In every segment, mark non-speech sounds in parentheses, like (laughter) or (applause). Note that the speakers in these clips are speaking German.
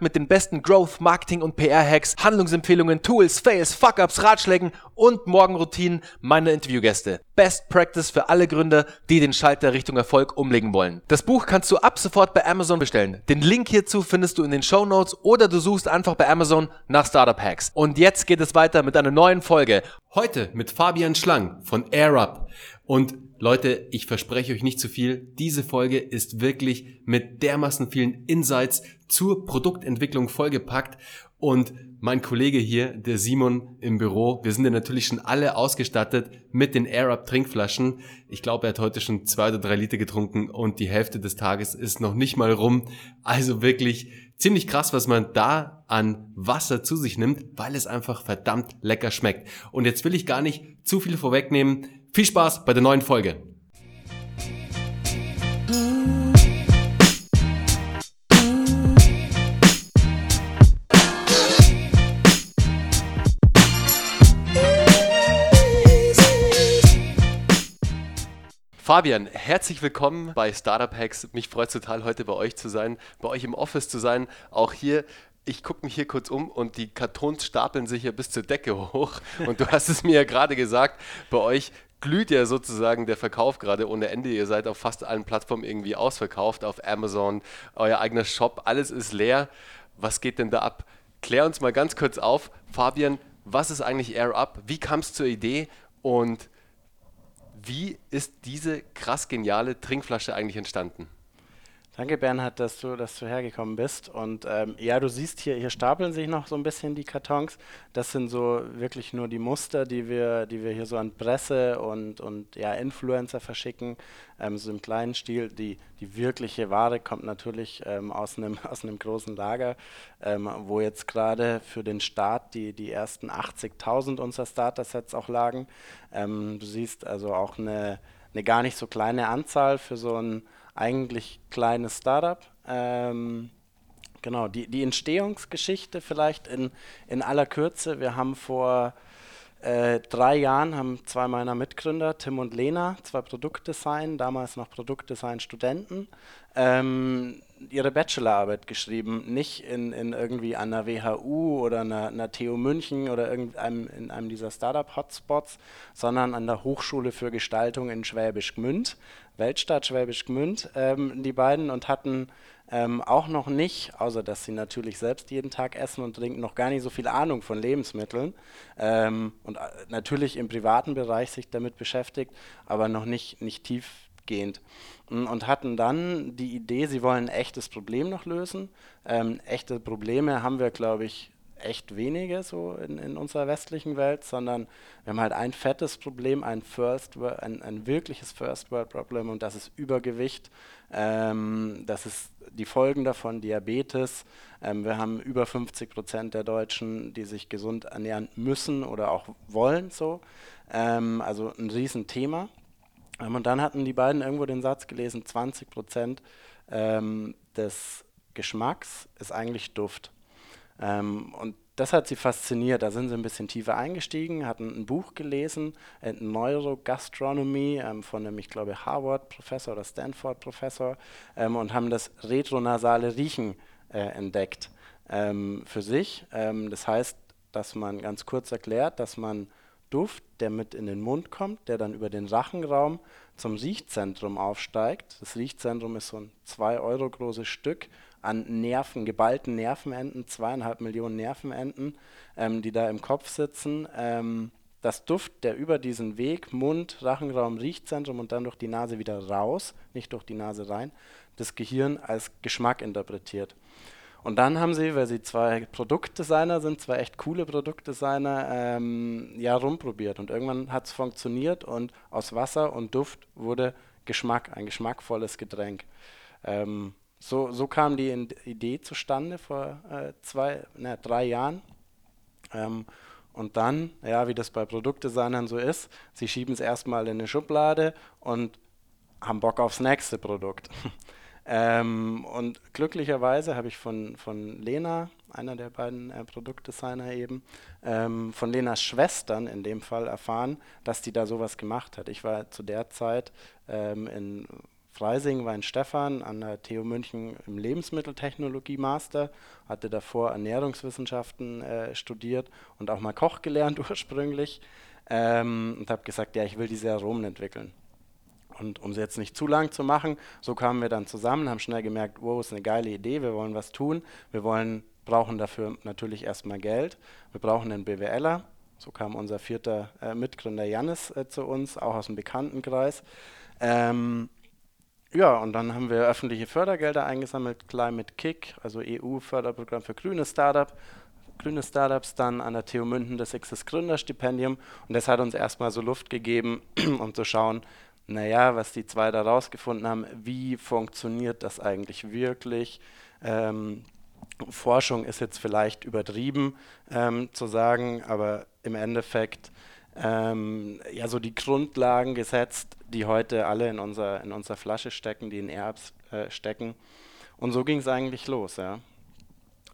mit den besten Growth, Marketing und PR-Hacks, Handlungsempfehlungen, Tools, Fails, Fuck-Ups, Ratschlägen und Morgenroutinen meiner Interviewgäste. Best Practice für alle Gründer, die den Schalter Richtung Erfolg umlegen wollen. Das Buch kannst du ab sofort bei Amazon bestellen. Den Link hierzu findest du in den Show Notes oder du suchst einfach bei Amazon nach Startup Hacks. Und jetzt geht es weiter mit einer neuen Folge. Heute mit Fabian Schlang von AirUp. Und Leute, ich verspreche euch nicht zu viel. Diese Folge ist wirklich mit dermaßen vielen Insights zur Produktentwicklung vollgepackt. Und mein Kollege hier, der Simon im Büro, wir sind ja natürlich schon alle ausgestattet mit den Air-Up Trinkflaschen. Ich glaube, er hat heute schon zwei oder drei Liter getrunken und die Hälfte des Tages ist noch nicht mal rum. Also wirklich ziemlich krass, was man da an Wasser zu sich nimmt, weil es einfach verdammt lecker schmeckt. Und jetzt will ich gar nicht zu viel vorwegnehmen. Viel Spaß bei der neuen Folge. Fabian, herzlich willkommen bei Startup Hacks. Mich freut es total, heute bei euch zu sein, bei euch im Office zu sein. Auch hier ich gucke mich hier kurz um und die Kartons stapeln sich ja bis zur Decke hoch. Und du hast es mir ja gerade gesagt, bei euch glüht ja sozusagen der Verkauf gerade ohne Ende. Ihr seid auf fast allen Plattformen irgendwie ausverkauft, auf Amazon, euer eigener Shop, alles ist leer. Was geht denn da ab? Klär uns mal ganz kurz auf, Fabian, was ist eigentlich Air Up? Wie kam es zur Idee und wie ist diese krass geniale Trinkflasche eigentlich entstanden? Danke, Bernhard, dass du, dass du hergekommen bist. Und ähm, ja, du siehst hier, hier stapeln sich noch so ein bisschen die Kartons. Das sind so wirklich nur die Muster, die wir, die wir hier so an Presse und, und ja, Influencer verschicken, ähm, so im kleinen Stil. Die, die wirkliche Ware kommt natürlich ähm, aus, einem, (laughs) aus einem großen Lager, ähm, wo jetzt gerade für den Start die, die ersten 80.000 unserer Starter-Sets auch lagen. Ähm, du siehst also auch eine, eine gar nicht so kleine Anzahl für so ein eigentlich kleines Startup. Ähm, genau, die, die Entstehungsgeschichte vielleicht in, in aller Kürze. Wir haben vor äh, drei Jahren haben zwei meiner Mitgründer, Tim und Lena, zwei Produktdesign, damals noch Produktdesign-Studenten, ähm, ihre Bachelorarbeit geschrieben, nicht in, in irgendwie einer WHU oder einer, einer TU München oder irgendeinem in einem dieser Startup-Hotspots, sondern an der Hochschule für Gestaltung in Schwäbisch Gmünd, Weltstadt Schwäbisch Gmünd, ähm, die beiden und hatten ähm, auch noch nicht, außer dass sie natürlich selbst jeden Tag essen und trinken, noch gar nicht so viel Ahnung von Lebensmitteln ähm, und äh, natürlich im privaten Bereich sich damit beschäftigt, aber noch nicht, nicht tiefgehend. Mm, und hatten dann die Idee, sie wollen ein echtes Problem noch lösen. Ähm, echte Probleme haben wir, glaube ich, echt wenige so in, in unserer westlichen Welt, sondern wir haben halt ein fettes Problem, ein First, ein, ein wirkliches First World Problem und das ist Übergewicht. Ähm, das ist die Folgen davon, Diabetes. Ähm, wir haben über 50 Prozent der Deutschen, die sich gesund ernähren müssen oder auch wollen so. Ähm, also ein Riesenthema. Ähm, und dann hatten die beiden irgendwo den Satz gelesen, 20 Prozent ähm, des Geschmacks ist eigentlich Duft. Ähm, und das hat sie fasziniert. Da sind sie ein bisschen tiefer eingestiegen, hatten ein Buch gelesen, äh, Neurogastronomie ähm, von einem, ich glaube, Harvard-Professor oder Stanford-Professor ähm, und haben das retronasale Riechen äh, entdeckt ähm, für sich. Ähm, das heißt, dass man ganz kurz erklärt, dass man Duft, der mit in den Mund kommt, der dann über den Rachenraum zum Riechzentrum aufsteigt. Das Riechzentrum ist so ein 2 Euro großes Stück an Nerven, geballten Nervenenden, zweieinhalb Millionen Nervenenden, ähm, die da im Kopf sitzen. Ähm, das Duft, der über diesen Weg, Mund, Rachenraum, Riechzentrum und dann durch die Nase wieder raus, nicht durch die Nase rein, das Gehirn als Geschmack interpretiert. Und dann haben sie, weil sie zwei Produktdesigner sind, zwei echt coole Produktdesigner, ähm, ja, rumprobiert. Und irgendwann hat es funktioniert und aus Wasser und Duft wurde Geschmack, ein geschmackvolles Getränk. Ähm, so, so kam die Idee zustande vor äh, zwei, ne, drei Jahren. Ähm, und dann, ja, wie das bei Produktdesignern so ist, sie schieben es erstmal in eine Schublade und haben Bock aufs nächste Produkt. (laughs) ähm, und glücklicherweise habe ich von, von Lena, einer der beiden äh, Produktdesigner eben, ähm, von Lenas Schwestern in dem Fall erfahren, dass die da sowas gemacht hat. Ich war zu der Zeit ähm, in Freising war in Stefan an der TU München im Lebensmitteltechnologie-Master, hatte davor Ernährungswissenschaften äh, studiert und auch mal Koch gelernt (laughs) ursprünglich ähm, und habe gesagt, ja, ich will diese Aromen entwickeln. Und um es jetzt nicht zu lang zu machen, so kamen wir dann zusammen, haben schnell gemerkt, wow, ist eine geile Idee, wir wollen was tun, wir wollen, brauchen dafür natürlich erstmal Geld, wir brauchen einen BWLer, so kam unser vierter äh, Mitgründer Jannis äh, zu uns, auch aus dem Bekanntenkreis. Ähm, ja, und dann haben wir öffentliche Fördergelder eingesammelt, Climate Kick, also EU-Förderprogramm für grüne Startup, grüne Startups, dann an der TU München das Xs Gründerstipendium. Und das hat uns erstmal so Luft gegeben, (clears throat) um zu schauen, naja, was die zwei da rausgefunden haben, wie funktioniert das eigentlich wirklich? Ähm, Forschung ist jetzt vielleicht übertrieben ähm, zu sagen, aber im Endeffekt ähm, ja so die Grundlagen gesetzt, die heute alle in unserer, in unserer Flasche stecken, die in Airapps äh, stecken. Und so ging es eigentlich los, ja.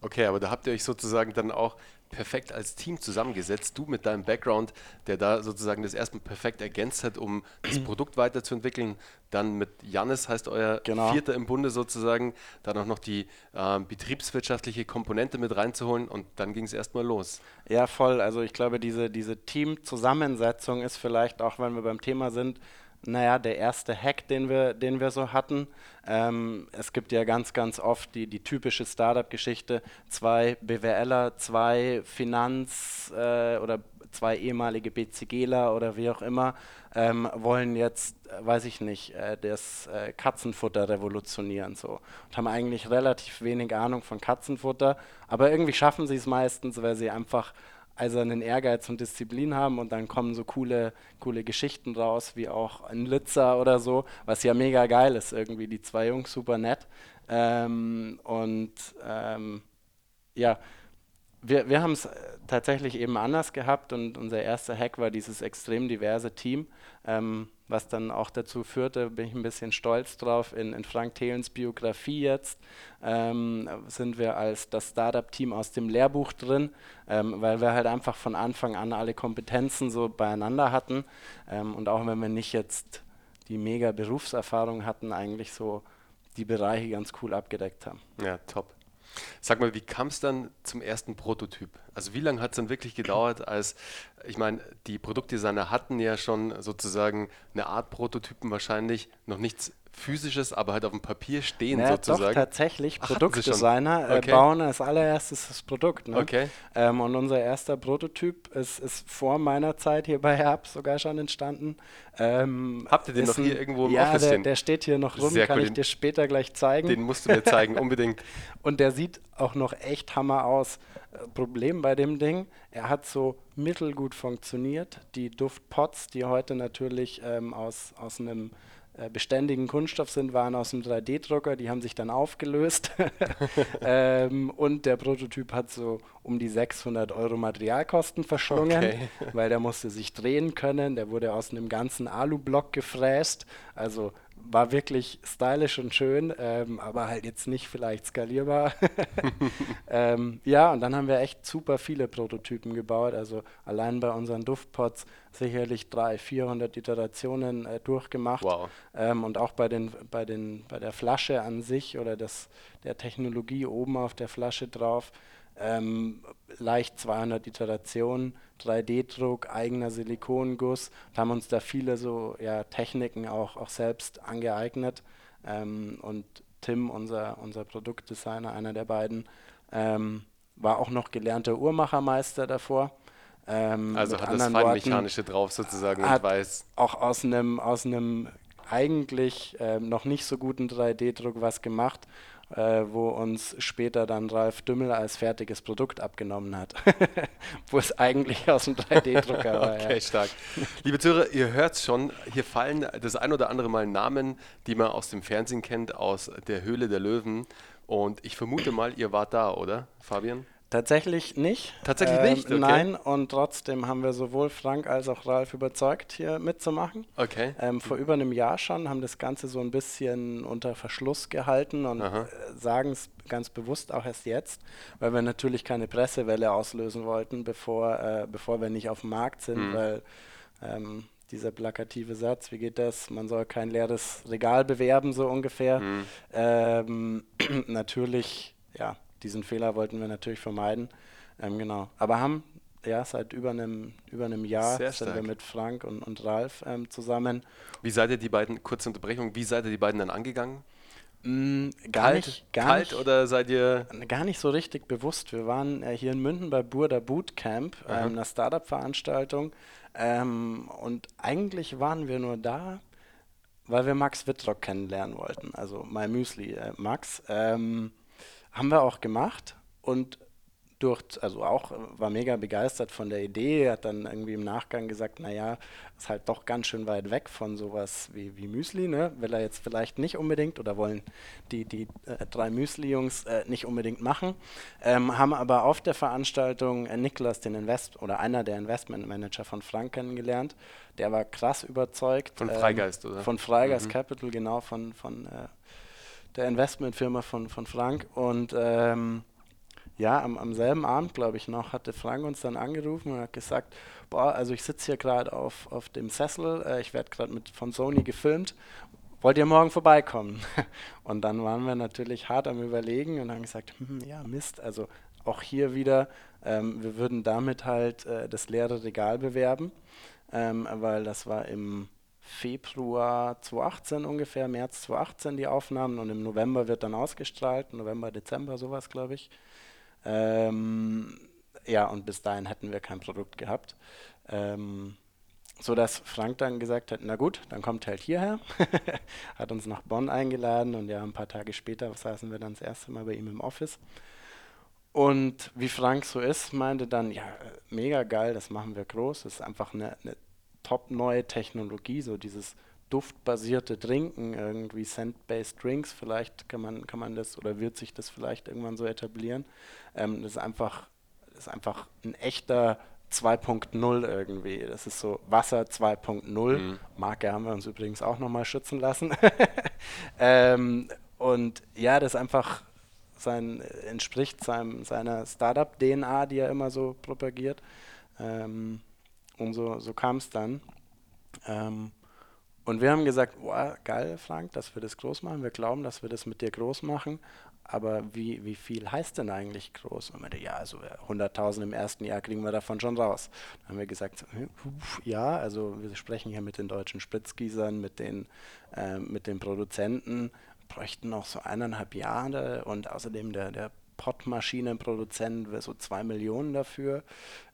Okay, aber da habt ihr euch sozusagen dann auch perfekt als Team zusammengesetzt. Du mit deinem Background, der da sozusagen das erstmal perfekt ergänzt hat, um das (clears throat) Produkt weiterzuentwickeln. Dann mit Jannis heißt euer genau. Vierter im Bunde sozusagen, dann auch noch die äh, betriebswirtschaftliche Komponente mit reinzuholen und dann ging es erstmal los. Ja, voll. Also ich glaube, diese, diese Teamzusammensetzung ist vielleicht auch, wenn wir beim Thema sind, naja, der erste Hack, den wir, den wir so hatten. Ähm, es gibt ja ganz, ganz oft die, die typische Startup-Geschichte, zwei BWLer, zwei Finanz- äh, oder zwei ehemalige BCGler oder wie auch immer, ähm, wollen jetzt, äh, weiß ich nicht, äh, das äh, Katzenfutter revolutionieren so und haben eigentlich relativ wenig Ahnung von Katzenfutter, aber irgendwie schaffen sie es meistens, weil sie einfach also einen Ehrgeiz und Disziplin haben und dann kommen so coole, coole Geschichten raus, wie auch ein Litzer oder so, was ja mega geil ist, irgendwie die zwei Jungs super nett. Ähm, und ähm, ja, wir, wir haben es tatsächlich eben anders gehabt und unser erster Hack war dieses extrem diverse Team. Ähm, was dann auch dazu führte, bin ich ein bisschen stolz drauf, in, in Frank Thelens Biografie jetzt ähm, sind wir als das Startup-Team aus dem Lehrbuch drin, ähm, weil wir halt einfach von Anfang an alle Kompetenzen so beieinander hatten ähm, und auch wenn wir nicht jetzt die mega Berufserfahrung hatten, eigentlich so die Bereiche ganz cool abgedeckt haben. Ja, top. Sag mal, wie kam es dann zum ersten Prototyp? Also wie lange hat es dann wirklich gedauert, als, ich meine, die Produktdesigner hatten ja schon sozusagen eine Art Prototypen wahrscheinlich, noch nichts physisches, aber halt auf dem Papier stehen naja, sozusagen. Doch, tatsächlich. Ach, Produktdesigner äh, okay. bauen als allererstes das Produkt. Ne? Okay. Ähm, und unser erster Prototyp ist, ist vor meiner Zeit hier bei Herb sogar schon entstanden. Ähm, Habt ihr den noch hier irgendwo im ja, Office? Ja, der, der, steht hier noch rum, Sehr kann cool. ich dir später gleich zeigen. Den musst du mir zeigen, (laughs) unbedingt. und der sieht auch noch echt Hammer aus. Äh, Problem bei dem Ding, er hat so mittelgut funktioniert. Die Duftpots, die heute natürlich ähm, aus, aus einem beständigen Kunststoff sind, waren aus dem 3D-Drucker, die haben sich dann aufgelöst. (laughs) ähm, und der Prototyp hat so um die 600 Euro Materialkosten verschlungen, okay. weil der musste sich drehen können. Der wurde aus einem ganzen Alublock gefräst. Also war wirklich stylisch und schön, ähm, aber halt jetzt nicht vielleicht skalierbar. (laughs) ähm, ja, und dann haben wir echt super viele Prototypen gebaut. Also allein bei unseren Duftpots sicherlich 300, 400 Iterationen äh, durchgemacht. Wow. Ähm, und auch bei, den, bei, den, bei der Flasche an sich oder das, der Technologie oben auf der Flasche drauf. Ähm, leicht 200 Iterationen 3D-Druck, eigener Silikonguss und haben uns da viele so ja, Techniken auch, auch selbst angeeignet. Ähm, und Tim, unser, unser Produktdesigner, einer der beiden, ähm, war auch noch gelernter Uhrmachermeister davor. Ähm, also hat das Feinmechanische drauf sozusagen und weiß. Auch aus einem aus eigentlich ähm, noch nicht so guten 3D-Druck was gemacht äh, wo uns später dann Ralf Dümmel als fertiges Produkt abgenommen hat, (laughs) wo es eigentlich aus dem 3D-Drucker war. (laughs) okay, ja. stark. Liebe Zuhörer, ihr hört es schon, hier fallen das ein oder andere Mal Namen, die man aus dem Fernsehen kennt, aus der Höhle der Löwen. Und ich vermute mal, ihr wart da, oder, Fabian? Tatsächlich nicht. Tatsächlich ähm, nicht? Okay. Nein, und trotzdem haben wir sowohl Frank als auch Ralf überzeugt, hier mitzumachen. Okay. Ähm, vor über einem Jahr schon, haben das Ganze so ein bisschen unter Verschluss gehalten und äh, sagen es ganz bewusst auch erst jetzt, weil wir natürlich keine Pressewelle auslösen wollten, bevor, äh, bevor wir nicht auf dem Markt sind, mhm. weil ähm, dieser plakative Satz, wie geht das? Man soll kein leeres Regal bewerben, so ungefähr. Mhm. Ähm, (clears throat) natürlich, ja, diesen Fehler wollten wir natürlich vermeiden. Ähm, genau. Aber haben ja seit über einem, über einem Jahr sind wir mit Frank und, und Ralf ähm, zusammen. Wie seid ihr die beiden, kurze Unterbrechung, wie seid ihr die beiden dann angegangen? Mm, gar kalt, nicht, gar kalt nicht, oder seid ihr? Gar nicht so richtig bewusst. Wir waren äh, hier in München bei Burda Bootcamp, ähm, einer Startup-Veranstaltung. Ähm, und eigentlich waren wir nur da, weil wir Max Wittrock kennenlernen wollten. Also My Müsli, äh, Max. Ähm, haben wir auch gemacht und durch, also auch war mega begeistert von der Idee, hat dann irgendwie im Nachgang gesagt, naja, ist halt doch ganz schön weit weg von sowas wie, wie Müsli, ne? Will er jetzt vielleicht nicht unbedingt oder wollen die, die äh, drei Müsli-Jungs äh, nicht unbedingt machen. Ähm, haben aber auf der Veranstaltung äh, Niklas, den Invest oder einer der Investmentmanager von Frank kennengelernt. Der war krass überzeugt. Von Freigeist, ähm, oder? Von Freigeist mhm. Capital, genau, von, von äh, der Investmentfirma von, von Frank. Und ähm, ja, am, am selben Abend, glaube ich noch, hatte Frank uns dann angerufen und hat gesagt, boah, also ich sitze hier gerade auf, auf dem Sessel, äh, ich werde gerade von Sony gefilmt, wollt ihr morgen vorbeikommen? (laughs) und dann waren wir natürlich hart am Überlegen und haben gesagt, hm, ja, Mist, also auch hier wieder, ähm, wir würden damit halt äh, das leere Regal bewerben, ähm, weil das war im Februar 2018 ungefähr, März 2018 die Aufnahmen und im November wird dann ausgestrahlt, November, Dezember sowas, glaube ich. Ähm, ja, und bis dahin hätten wir kein Produkt gehabt. Ähm, so dass Frank dann gesagt hat, na gut, dann kommt halt hierher, (laughs) hat uns nach Bonn eingeladen und ja, ein paar Tage später saßen wir dann das erste Mal bei ihm im Office. Und wie Frank so ist, meinte dann, ja, mega geil, das machen wir groß, das ist einfach eine, eine top neue Technologie, so dieses duftbasierte Trinken, irgendwie Scent-based Drinks, vielleicht kann man, kann man das oder wird sich das vielleicht irgendwann so etablieren. Ähm, das ist einfach, das ist einfach ein echter 2.0 irgendwie. Das ist so Wasser 2.0. Mhm. Marke haben wir uns übrigens auch nochmal schützen lassen. (laughs) ähm, und ja, das einfach sein, entspricht seinem, seiner Startup-DNA, die er immer so propagiert. Ähm, und so, so kam es dann. Ähm, und wir haben gesagt, boah, geil, Frank, dass wir das groß machen. Wir glauben, dass wir das mit dir groß machen. Aber wie, wie viel heißt denn eigentlich groß? Und meinte, ja, also 100.000 im ersten Jahr kriegen wir davon schon raus. Dann haben wir gesagt, ja, also wir sprechen hier mit den deutschen Spritzgießern, mit den, äh, mit den Produzenten, bräuchten noch so eineinhalb Jahre und außerdem der, der Pottmaschinenproduzent so zwei Millionen dafür.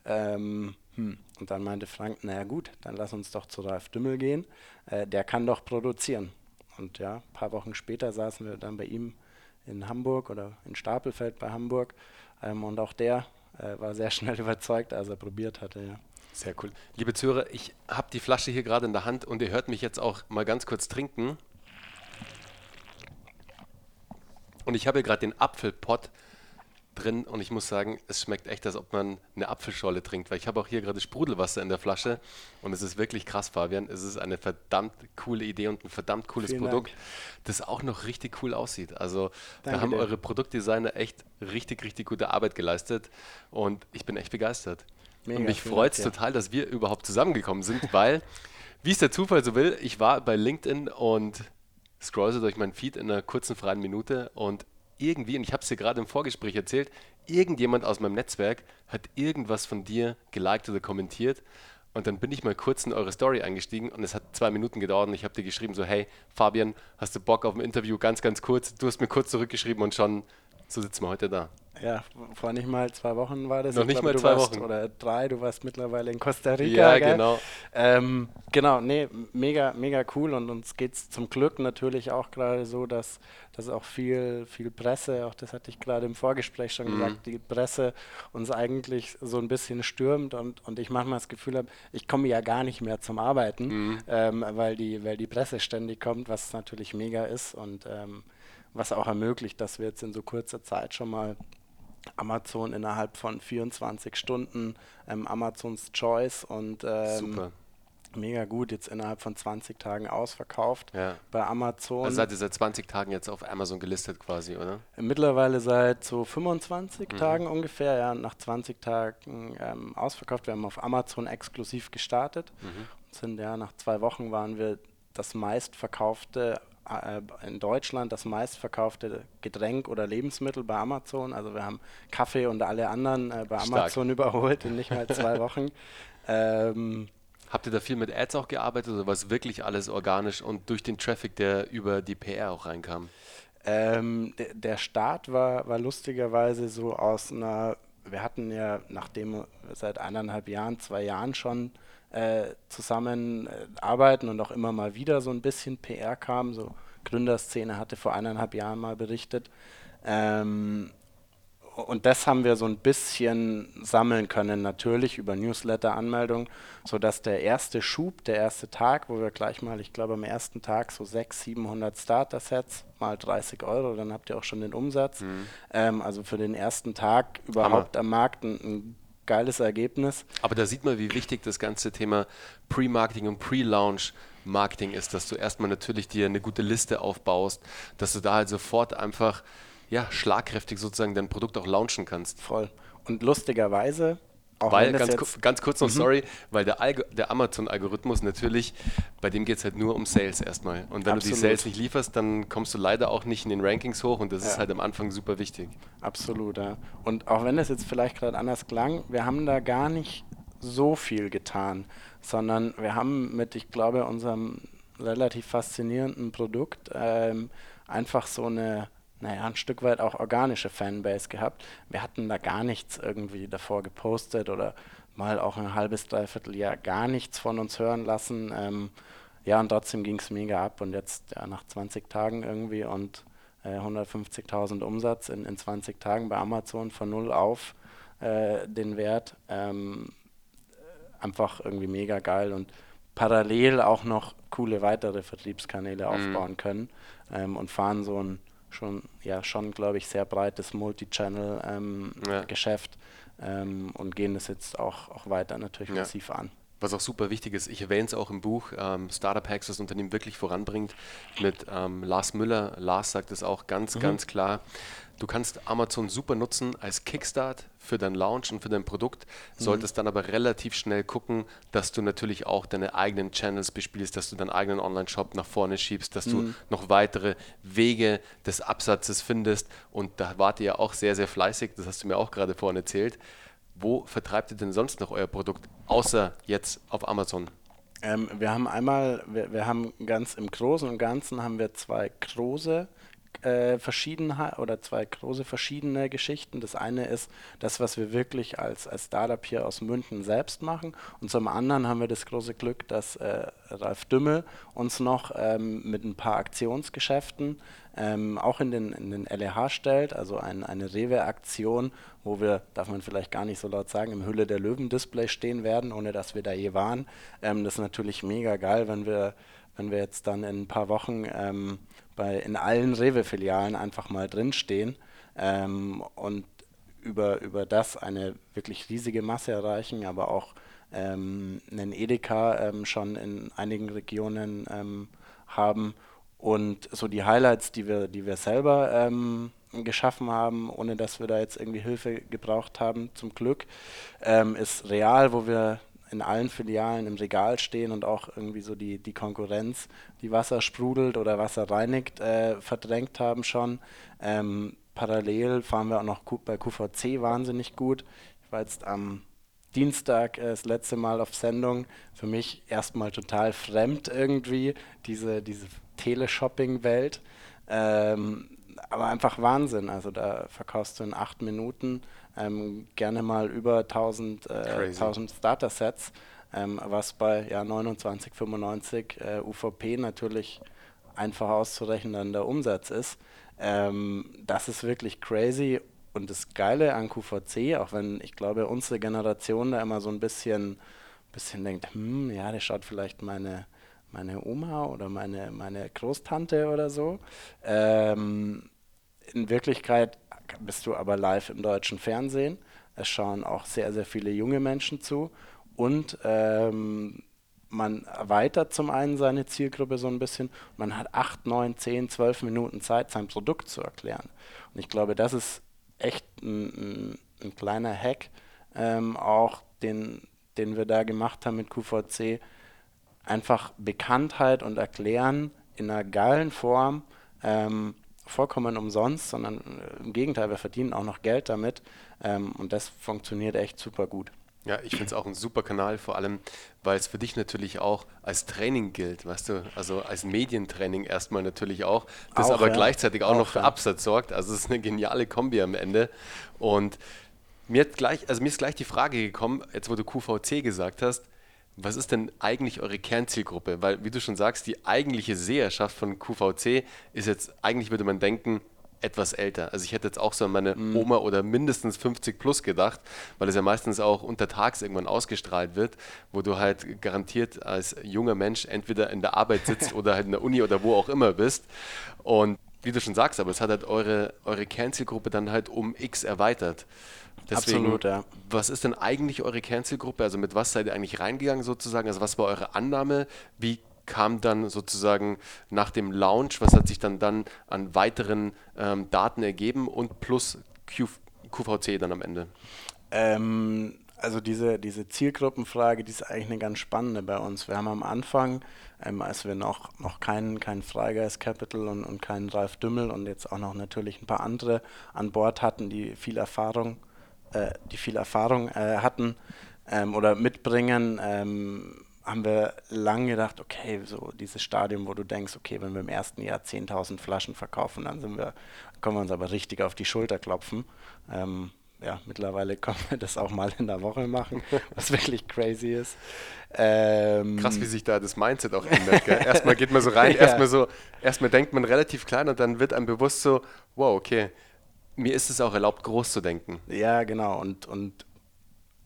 Ähm, hm. Und dann meinte Frank, naja gut, dann lass uns doch zu Ralf Dümmel gehen. Äh, der kann doch produzieren. Und ja, ein paar Wochen später saßen wir dann bei ihm in Hamburg oder in Stapelfeld bei Hamburg. Ähm, und auch der äh, war sehr (laughs) schnell überzeugt, als er probiert hatte. Ja. Sehr cool. Liebe Zuhörer, ich habe die Flasche hier gerade in der Hand und ihr hört mich jetzt auch mal ganz kurz trinken. Und ich habe hier gerade den Apfelpott drin und ich muss sagen, es schmeckt echt, als ob man eine Apfelscholle trinkt, weil ich habe auch hier gerade Sprudelwasser in der Flasche und es ist wirklich krass, Fabian. Es ist eine verdammt coole Idee und ein verdammt cooles Vielen Produkt, Dank. das auch noch richtig cool aussieht. Also Danke da haben dir. eure Produktdesigner echt richtig, richtig gute Arbeit geleistet und ich bin echt begeistert. Mega, und mich freut es ja. total, dass wir überhaupt zusammengekommen sind, weil, wie es der Zufall so will, ich war bei LinkedIn und scroll so durch meinen Feed in einer kurzen freien Minute und irgendwie, und ich habe es dir gerade im Vorgespräch erzählt, irgendjemand aus meinem Netzwerk hat irgendwas von dir geliked oder kommentiert. Und dann bin ich mal kurz in eure Story eingestiegen und es hat zwei Minuten gedauert und ich habe dir geschrieben so, hey Fabian, hast du Bock auf ein Interview? Ganz, ganz kurz. Du hast mir kurz zurückgeschrieben und schon so sitzen wir heute da. Ja, vor nicht mal zwei Wochen war das. Noch Ich nicht glaube, mal zwei warst, Wochen. Oder drei, du warst mittlerweile in Costa Rica. Ja, gell? genau. Ähm, genau, nee, mega, mega cool und uns geht es zum Glück natürlich auch gerade so, dass, dass auch viel, viel Presse, auch das hatte ich gerade im Vorgespräch schon Mhm. gesagt, die Presse uns eigentlich so ein bisschen stürmt und, und ich manchmal das Gefühl habe, ich komme ja gar nicht mehr zum Arbeiten, Mhm. ähm, weil, die, weil die Presse ständig kommt, was natürlich mega ist und ähm, was auch ermöglicht, dass wir jetzt in so kurzer Zeit schon mal Amazon innerhalb von 24 Stunden, ähm, Amazons Choice und ähm, mega gut, jetzt innerhalb von 20 Tagen ausverkauft Ja. bei Amazon. Also seid ihr seit 20 Tagen jetzt auf Amazon gelistet quasi, oder? Mittlerweile seit so 25 Mhm. Tagen ungefähr, ja, nach 20 Tagen ähm, ausverkauft. Wir haben auf Amazon exklusiv gestartet Mhm. und sind ja nach zwei Wochen waren wir das meistverkaufte in Deutschland das meistverkaufte Getränk oder Lebensmittel bei Amazon. Also wir haben Kaffee und alle anderen äh, bei Stark. Amazon (laughs) überholt in nicht mal zwei Wochen. Ähm, Habt ihr da viel mit Ads auch gearbeitet oder war es wirklich alles organisch und durch den Traffic, der über die PR auch reinkam? Ähm, der, Start war, war lustigerweise so aus einer, wir hatten ja, nachdem seit eineinhalb Jahren, zwei Jahren schon äh, zusammen äh, und auch immer mal wieder so ein bisschen PR kam, so Gründerszene hatte vor eineinhalb Jahren mal berichtet. Ähm, und das haben wir so ein bisschen sammeln können, natürlich über Newsletter-Anmeldung, sodass der erste Schub, der erste Tag, wo wir gleich mal, ich glaube am ersten Tag so 600, 700 Starter-Sets, mal 30 Euro, dann habt ihr auch schon den Umsatz. Ähm, also für den ersten Tag überhaupt am Markt ein, ein geiles Ergebnis. Aber da sieht man, wie wichtig das ganze Thema Pre-Marketing und Pre-Launch-Marketing ist, dass du erstmal natürlich dir eine gute Liste aufbaust, dass du da halt sofort einfach ja, schlagkräftig sozusagen dein Produkt auch launchen kannst. Voll. Und lustigerweise, auch Weil, ganz, ku- ganz kurz noch, sorry, weil der, der Amazon-Algorithmus natürlich, bei dem geht es halt nur um Sales erstmal. Und wenn du die Absolut. Sales nicht lieferst, dann kommst du leider auch nicht in den Rankings hoch und das ist Ja. halt am Anfang super wichtig. Absolut, ja. Und auch wenn das jetzt vielleicht gerade anders klang, wir haben da gar nicht so viel getan, sondern wir haben mit, ich glaube, unserem relativ faszinierenden Produkt ähm, einfach so eine, naja, ein Stück weit auch organische Fanbase gehabt. Wir hatten da gar nichts irgendwie davor gepostet oder mal auch ein halbes, dreiviertel Jahr gar nichts von uns hören lassen. Ähm, ja, und trotzdem ging es mega ab und jetzt ja, nach 20 Tagen irgendwie und äh, 150.000 Umsatz in, in 20 Tagen bei Amazon von null auf äh, den Wert. Ähm, einfach irgendwie mega geil und parallel auch noch coole weitere Vertriebskanäle aufbauen können ähm, und fahren so ein schon, ja, schon, glaube ich, sehr breites Ja. Multi-Channel-Geschäft ähm, und gehen das jetzt auch, auch weiter natürlich Ja. massiv an. Was auch super wichtig ist, ich erwähne es auch im Buch, ähm, Startup Hacks, das Unternehmen wirklich voranbringt, mit ähm, Lars Müller. Lars sagt es auch ganz, ganz klar. Du kannst Amazon super nutzen als Kickstart für dein Launch und für dein Produkt, solltest dann aber relativ schnell gucken, dass du natürlich auch deine eigenen Channels bespielst, dass du deinen eigenen Online-Shop nach vorne schiebst, dass du noch weitere Wege des Absatzes findest. Und da wart ihr ja auch sehr, sehr fleißig, das hast du mir auch gerade vorhin erzählt. Wo vertreibt ihr denn sonst noch euer Produkt, außer jetzt auf Amazon? Ähm, wir haben einmal, wir, wir haben ganz im Großen und Ganzen haben wir zwei große äh, Verschiedenheit oder zwei große verschiedene Geschichten. Das eine ist das, was wir wirklich als, als Startup hier aus München selbst machen. Und zum anderen haben wir das große Glück, dass äh, Ralf Dümmel uns noch ähm, mit ein paar Aktionsgeschäften ähm, auch in den, in den LEH stellt, also ein, eine Rewe-Aktion, wo wir, darf man vielleicht gar nicht so laut sagen, im Hülle der Löwen-Display stehen werden, ohne dass wir da je waren. Ähm, das ist natürlich mega geil, wenn wir, wenn wir jetzt dann in ein paar Wochen ähm, bei, in allen Rewe-Filialen einfach mal drinstehen ähm, und über, über das eine wirklich riesige Masse erreichen, aber auch ähm, einen Edeka ähm, schon in einigen Regionen ähm, haben. Und so die Highlights, die wir, die wir selber ähm, geschaffen haben, ohne dass wir da jetzt irgendwie Hilfe gebraucht haben, zum Glück, ähm, ist real, wo wir in allen Filialen im Regal stehen und auch irgendwie so die, die Konkurrenz, die Wasser sprudelt oder Wasser reinigt, äh, verdrängt haben schon. Ähm, parallel fahren wir auch noch bei QVC wahnsinnig gut. Ich war jetzt am Dienstag äh, das letzte Mal auf Sendung. Für mich erstmal total fremd irgendwie, diese, diese Teleshopping-Welt. Ähm, aber einfach Wahnsinn. Also da verkaufst du in acht Minuten ähm, gerne mal über 1000, äh, 1000 Starter-Sets, ähm, was bei ja, 29,95 äh, UVP natürlich einfach auszurechnen der Umsatz ist. Ähm, das ist wirklich crazy. Und das Geile an QVC, auch wenn ich glaube, unsere Generation da immer so ein bisschen, bisschen denkt, hm, ja, der schaut vielleicht meine, meine Oma oder meine, meine Großtante oder so. Ähm, in Wirklichkeit bist du aber live im deutschen Fernsehen. Es schauen auch sehr, sehr viele junge Menschen zu. Und ähm, man erweitert zum einen seine Zielgruppe so ein bisschen. Man hat acht, neun, zehn, zwölf Minuten Zeit, sein Produkt zu erklären. Und ich glaube, das ist echt ein, ein, ein kleiner Hack, ähm, auch den, den wir da gemacht haben mit QVC. Einfach Bekanntheit und Erklären in einer geilen Form, ähm, vollkommen umsonst, sondern äh, im Gegenteil, wir verdienen auch noch Geld damit ähm, und das funktioniert echt super gut. Ja, ich finde es auch ein super Kanal, vor allem, weil es für dich natürlich auch als Training gilt, weißt du, also als Medientraining erstmal natürlich auch, das auch, aber ja. gleichzeitig auch, auch noch für ja. Absatz sorgt. Also es ist eine geniale Kombi am Ende. Und mir, hat gleich, also mir ist gleich die Frage gekommen, jetzt wo du QVC gesagt hast, was ist denn eigentlich eure Kernzielgruppe? Weil, wie du schon sagst, die eigentliche Seherschaft von QVC ist jetzt, eigentlich würde man denken, etwas älter. Also ich hätte jetzt auch so an meine mhm. Oma oder mindestens 50 plus gedacht, weil es ja meistens auch untertags irgendwann ausgestrahlt wird, wo du halt garantiert als junger Mensch entweder in der Arbeit sitzt (laughs) oder halt in der Uni oder wo auch immer bist. Und wie du schon sagst, aber es hat halt eure, eure Kernzielgruppe dann halt um X erweitert. Deswegen, Absolut, ja. Was ist denn eigentlich eure Kernzielgruppe? Also mit was seid ihr eigentlich reingegangen sozusagen? Also was war eure Annahme? Wie kam dann sozusagen nach dem Launch, was hat sich dann dann an weiteren ähm, Daten ergeben und plus Q, QVC dann am Ende? Ähm, also diese, diese Zielgruppenfrage, die ist eigentlich eine ganz spannende bei uns. Wir haben am Anfang, ähm, als wir noch, noch keinen kein Freigeist Capital und, und keinen Ralf Dümmel und jetzt auch noch natürlich ein paar andere an Bord hatten, die viel Erfahrung, äh, die viel Erfahrung äh, hatten ähm, oder mitbringen, ähm, haben wir lange gedacht, okay, so dieses Stadium, wo du denkst, okay, wenn wir im ersten Jahr 10.000 Flaschen verkaufen, dann sind wir, können wir uns aber richtig auf die Schulter klopfen. Ähm, ja, mittlerweile (laughs) können wir das auch mal in der Woche machen, was wirklich crazy ist. Ähm, Krass, wie sich da das Mindset auch ändert. Gell? (laughs) Erstmal geht man so rein, ja. erstmal so, erstmal denkt man relativ klein und dann wird einem bewusst so, wow, okay, mir ist es auch erlaubt, groß zu denken. Ja, genau. Und, und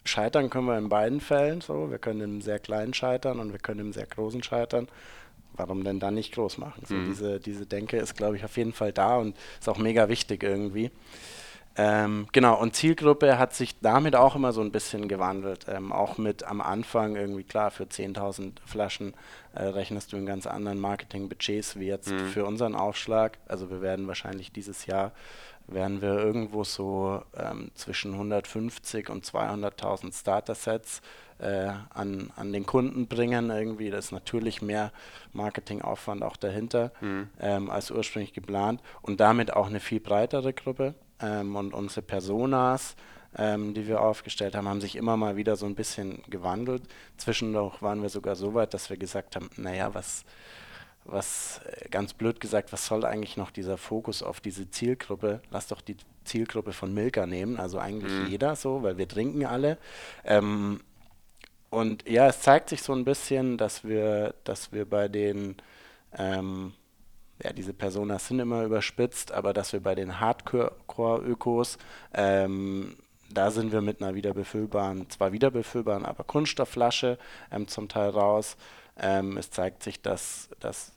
scheitern können wir in beiden Fällen so. Wir können im sehr kleinen scheitern und wir können im sehr großen scheitern. Warum denn dann nicht groß machen? So, mhm. diese, diese Denke ist, glaube ich, auf jeden Fall da und ist auch mega wichtig irgendwie. Ähm, genau, und Zielgruppe hat sich damit auch immer so ein bisschen gewandelt. Ähm, auch mit am Anfang irgendwie, klar, für 10.000 Flaschen äh, rechnest du in ganz anderen Marketingbudgets wie jetzt mhm. für unseren Aufschlag. Also wir werden wahrscheinlich dieses Jahr werden wir irgendwo so ähm, zwischen 150 und 200.000 Starter-Sets äh, an, an den Kunden bringen. Irgendwie, das ist natürlich mehr Marketingaufwand auch dahinter mhm. ähm, als ursprünglich geplant und damit auch eine viel breitere Gruppe. Ähm, und unsere Personas, ähm, die wir aufgestellt haben, haben sich immer mal wieder so ein bisschen gewandelt. Zwischendurch waren wir sogar so weit, dass wir gesagt haben, naja, was was äh, ganz blöd gesagt, was soll eigentlich noch dieser Fokus auf diese Zielgruppe? Lass doch die Zielgruppe von Milka nehmen, also eigentlich mhm. jeder so, weil wir trinken alle. Ähm, und ja, es zeigt sich so ein bisschen, dass wir, dass wir bei den, ähm, ja, diese Personas sind immer überspitzt, aber dass wir bei den Hardcore-Ökos, ähm, da sind wir mit einer wiederbefüllbaren, zwar wiederbefüllbaren, aber Kunststoffflasche ähm, zum Teil raus. Ähm, es zeigt sich, dass, dass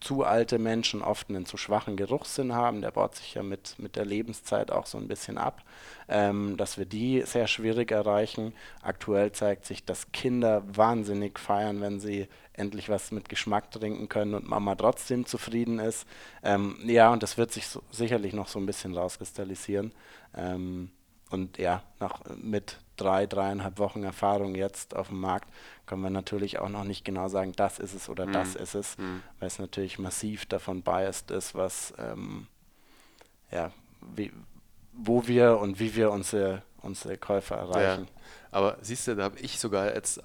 zu alte Menschen oft einen zu schwachen Geruchssinn haben, der baut sich ja mit, mit der Lebenszeit auch so ein bisschen ab, ähm, dass wir die sehr schwierig erreichen. Aktuell zeigt sich, dass Kinder wahnsinnig feiern, wenn sie endlich was mit Geschmack trinken können und Mama trotzdem zufrieden ist. Ähm, ja, und das wird sich so, sicherlich noch so ein bisschen rauskristallisieren. Ähm, und ja, nach, mit drei, dreieinhalb Wochen Erfahrung jetzt auf dem Markt können wir natürlich auch noch nicht genau sagen, das ist es oder mhm. das ist es, mhm. weil es natürlich massiv davon biased ist, was, ähm, ja, wie, wo wir und wie wir unsere, unsere Käufer erreichen. Ja. Aber siehst du, da habe ich sogar jetzt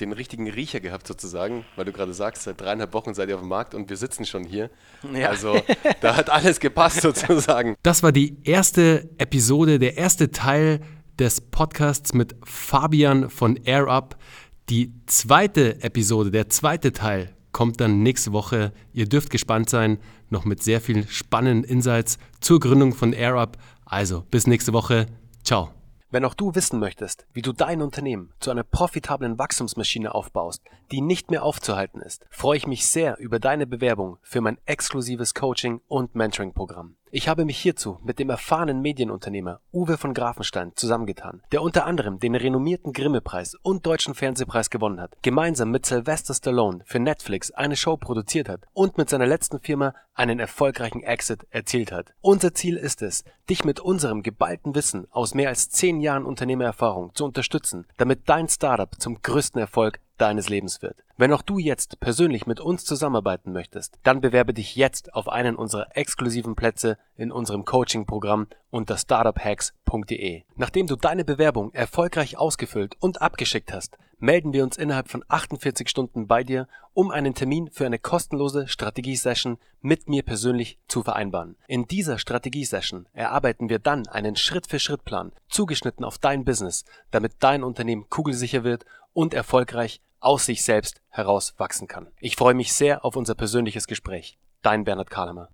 den richtigen Riecher gehabt sozusagen, weil du gerade sagst, seit dreieinhalb Wochen seid ihr auf dem Markt und wir sitzen schon hier. Ja. Also da hat (laughs) alles gepasst sozusagen. Das war die erste Episode, der erste Teil des Podcasts mit Fabian von AirUp. Die zweite Episode, der zweite Teil kommt dann nächste Woche. Ihr dürft gespannt sein, noch mit sehr vielen spannenden Insights zur Gründung von AirUp. Also bis nächste Woche. Ciao. Wenn auch du wissen möchtest, wie du dein Unternehmen zu einer profitablen Wachstumsmaschine aufbaust, die nicht mehr aufzuhalten ist, freue ich mich sehr über deine Bewerbung für mein exklusives Coaching und Mentoring-Programm. Ich habe mich hierzu mit dem erfahrenen Medienunternehmer Uwe von Grafenstein zusammengetan, der unter anderem den renommierten Grimme-Preis und Deutschen Fernsehpreis gewonnen hat, gemeinsam mit Sylvester Stallone für Netflix eine Show produziert hat und mit seiner letzten Firma einen erfolgreichen Exit erzielt hat. Unser Ziel ist es, dich mit unserem geballten Wissen aus mehr als zehn Jahren Unternehmererfahrung zu unterstützen, damit dein Startup zum größten Erfolg deines Lebens wird. Wenn auch du jetzt persönlich mit uns zusammenarbeiten möchtest, dann bewerbe dich jetzt auf einen unserer exklusiven Plätze in unserem Coaching-Programm unter startuphacks.de. Nachdem du deine Bewerbung erfolgreich ausgefüllt und abgeschickt hast, melden wir uns innerhalb von 48 Stunden bei dir, um einen Termin für eine kostenlose Strategiesession mit mir persönlich zu vereinbaren. In dieser Strategiesession erarbeiten wir dann einen Schritt-für-Schritt-Plan, zugeschnitten auf dein Business, damit dein Unternehmen kugelsicher wird und erfolgreich aus sich selbst heraus wachsen kann. Ich freue mich sehr auf unser persönliches Gespräch. Dein Bernhard Kahlemer.